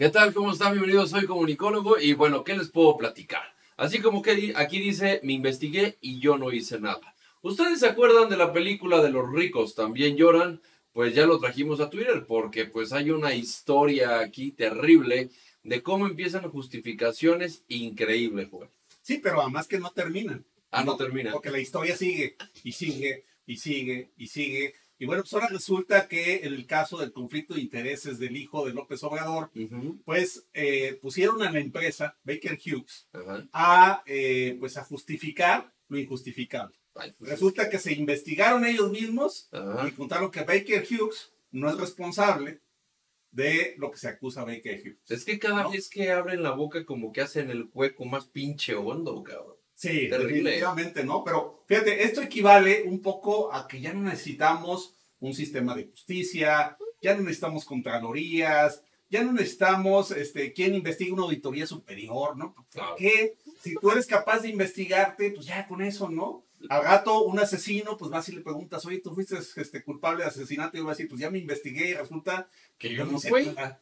¿Qué tal? ¿Cómo están? Bienvenidos, soy comunicólogo y bueno, ¿qué les puedo platicar? Así como que aquí dice, me investigué y yo no hice nada. ¿Ustedes se acuerdan de la película de los ricos también lloran? Pues ya lo trajimos a Twitter porque pues hay una historia aquí terrible de cómo empiezan justificaciones increíbles, pues. Sí, pero además que no terminan. Ah, no, termina. Porque la historia sigue y sigue y sigue y sigue. Y bueno, pues ahora resulta que en el caso del conflicto de intereses del hijo de López Obrador, pues eh, pusieron a la empresa Baker Hughes a, eh, pues a justificar lo injustificable. Pues, resulta que se investigaron ellos mismos y contaron que Baker Hughes no es responsable de lo que se acusa a Baker Hughes. Es que cada vez que abren la boca como que hacen el hueco más pinche hondo, cabrón. Sí, definitivamente, ¿no? Pero fíjate, esto equivale un poco a que ya no necesitamos un sistema de justicia, ya no necesitamos contralorías, ya no necesitamos este, quien investigue una auditoría superior, ¿no? ¿Por qué? Si tú eres capaz de investigarte, pues ya con eso, ¿no? Al gato, un asesino, pues vas y le preguntas, oye, tú fuiste este, culpable de asesinato, y va a decir, pues ya me investigué y resulta que yo no sé.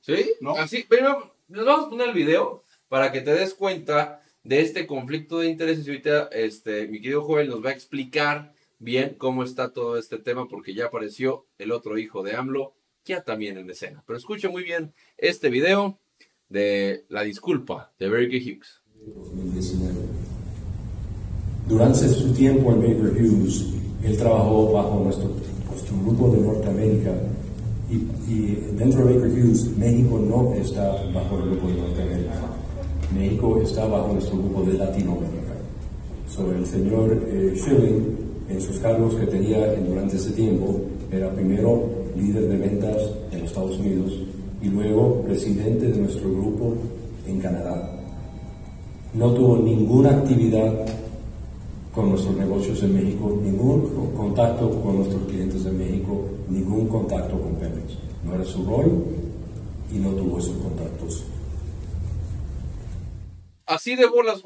¿Sí? ¿No? Así, pero les vamos a poner el video para que te des cuenta de este conflicto de intereses. Y ahorita este, mi querido Joel nos va a explicar bien cómo está todo este tema, porque ya apareció el otro hijo de AMLO, ya también en escena. Pero escuche muy bien este video de la disculpa de Baker Hughes. Durante su tiempo en Baker Hughes, él trabajó bajo nuestro, nuestro grupo de Norteamérica y, y, dentro de Baker Hughes, México no está bajo el grupo de Norteamérica. México está bajo nuestro grupo de Latinoamérica. Sobre el señor eh, Schilling, en sus cargos que tenía durante ese tiempo, era primero líder de ventas en los Estados Unidos y luego presidente de nuestro grupo en Canadá. No tuvo ninguna actividad con nuestros negocios en México, ningún contacto con nuestros clientes en México, ningún contacto con Pemex. No era su rol y no tuvo esos contactos. Así de bolas.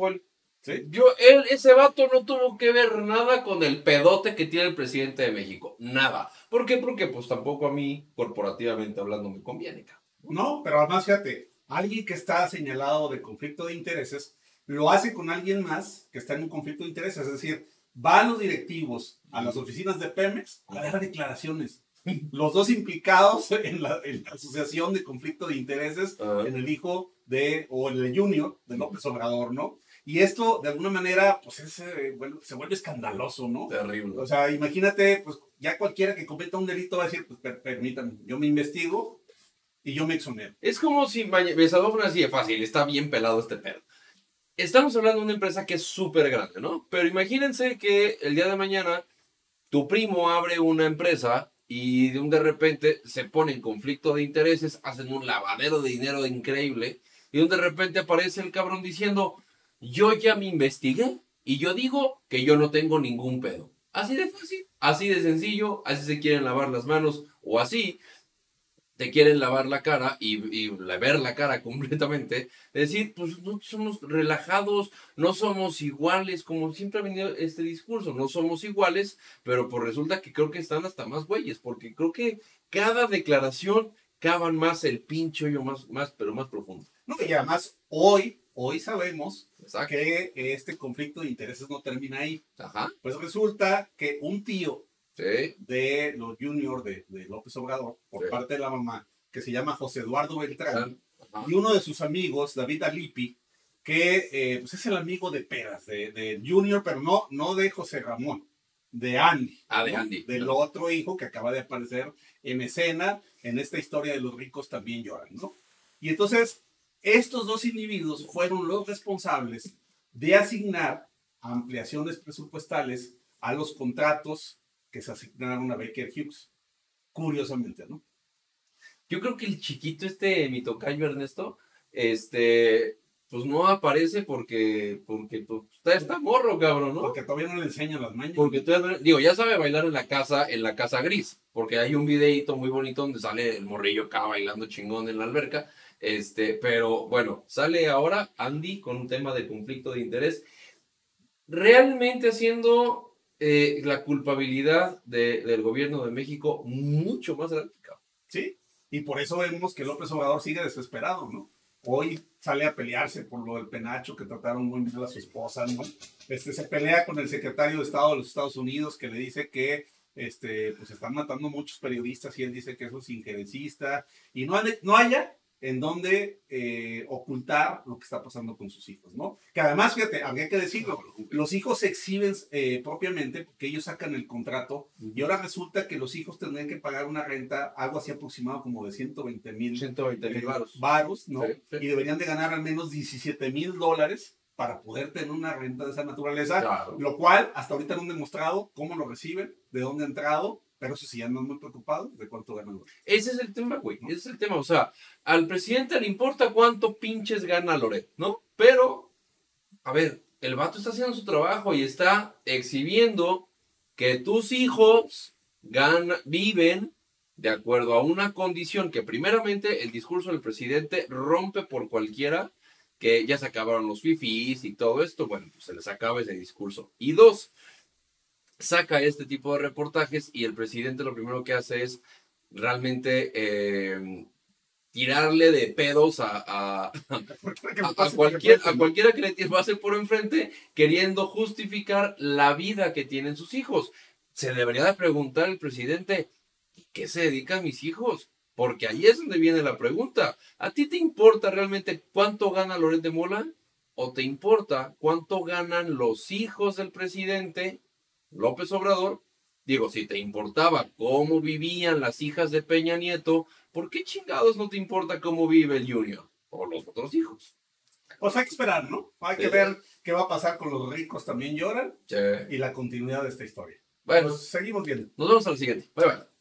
¿Sí? Yo, él, ese vato no tuvo que ver nada con el pedote que tiene el presidente de México. Nada. ¿Por qué? Porque pues tampoco a mí, corporativamente hablando, me conviene. No, pero además fíjate, alguien que está señalado de conflicto de intereses, lo hace con alguien más que está en un conflicto de intereses. Es decir, van los directivos a las oficinas de Pemex a dar declaraciones. Los dos implicados en la, asociación de conflicto de intereses en el hijo de, o el Junior de López Obrador, ¿no? Y esto, de alguna manera, pues eh, se vuelve escandaloso, ¿no? Terrible. O sea, imagínate, pues ya cualquiera que cometa un delito va a decir, pues permítanme, yo me investigo y yo me exonero. Es como si Besador fuera así de fácil, está bien pelado este pedo. Estamos hablando de una empresa que es súper grande, ¿no? Pero imagínense que el día de mañana tu primo abre una empresa y de un de repente se pone en conflicto de intereses, hacen un lavadero de dinero increíble y de repente aparece el cabrón diciendo, yo ya me investigué y yo digo que yo no tengo ningún pedo. Así de fácil, así de sencillo, así se quieren lavar las manos o así te quieren lavar la cara y, y ver la cara completamente, decir, pues no somos relajados, no somos iguales, como siempre ha venido este discurso, no somos iguales, pero pues resulta que creo que están hasta más güeyes, porque creo que cada declaración cavan más el pincho yo más, más, pero más profundo. No, y además hoy, hoy sabemos que este conflicto de intereses no termina ahí. Pues resulta que un tío de los juniors de, López Obrador, por parte de la mamá, que se llama José Eduardo Beltrán, y uno de sus amigos, David Alipi, que eh, pues es el amigo de Peras, de, Junior, pero no, no de José Ramón, de Andy. Ah, de Andy. Del otro hijo que acaba de aparecer en escena en esta historia de los ricos también lloran, ¿no? Y entonces estos dos individuos fueron los responsables de asignar ampliaciones presupuestales a los contratos que se asignaron a Baker Hughes. Curiosamente, ¿no? Yo creo que el chiquito este, mi tocayo Ernesto, este, pues no aparece porque, porque pues, está, morro, cabrón, ¿no? Porque todavía no le enseñan las mañas. Porque todavía, digo, ya sabe bailar en la casa, en la casa gris, porque hay un videito muy bonito donde sale el morrillo acá bailando chingón en la alberca, este, pero bueno, sale ahora Andy con un tema de conflicto de interés, realmente haciendo eh, la culpabilidad del gobierno de México mucho más grande. Sí, y por eso vemos que López Obrador sigue desesperado, ¿no? hoy sale a pelearse por lo del penacho que trataron muy mal a su esposa, ¿no? Este, se pelea con el secretario de Estado de los Estados Unidos que le dice que este, pues están matando muchos periodistas y él dice que eso es injerencista y no, no haya en donde eh, ocultar lo que está pasando con sus hijos, ¿no? Que además, fíjate, habría que decirlo, los hijos se exhiben eh, propiamente porque ellos sacan el contrato y ahora resulta que los hijos tendrían que pagar una renta, algo así aproximado como de 120 mil 120 mil varos, ¿no? Y deberían de ganar al menos 17 mil dólares para poder tener una renta de esa naturaleza, lo cual hasta ahorita no han demostrado cómo lo reciben, de dónde ha entrado, pero eso sí, ya no muy preocupado de cuánto gana Loret. Ese es el tema, güey. Ese es el tema. O sea, al presidente le importa cuánto pinches gana Loret, ¿no? Pero, a ver, el vato está haciendo su trabajo y está exhibiendo que tus hijos gana, viven de acuerdo a una condición que primeramente el discurso del presidente rompe por cualquiera, que ya se acabaron los fifis y todo esto, bueno, pues se les acaba ese discurso. Y dos, saca este tipo de reportajes y el presidente lo primero que hace es realmente eh, tirarle de pedos a, a, cualquier, a cualquiera que le pase por enfrente queriendo justificar la vida que tienen sus hijos. Se debería de preguntar el presidente, ¿qué se dedican mis hijos? Porque ahí es donde viene la pregunta. ¿A ti te importa realmente cuánto gana Loret de Mola? ¿O te importa cuánto ganan los hijos del presidente López Obrador, digo, si te importaba cómo vivían las hijas de Peña Nieto, ¿por qué chingados no te importa cómo vive el Junior o los otros hijos? Pues hay que esperar, ¿no? Hay que ver qué va a pasar con los ricos también lloran sí. y la continuidad de esta historia. Bueno, pues seguimos viendo. Nos vemos al siguiente. Bye bye.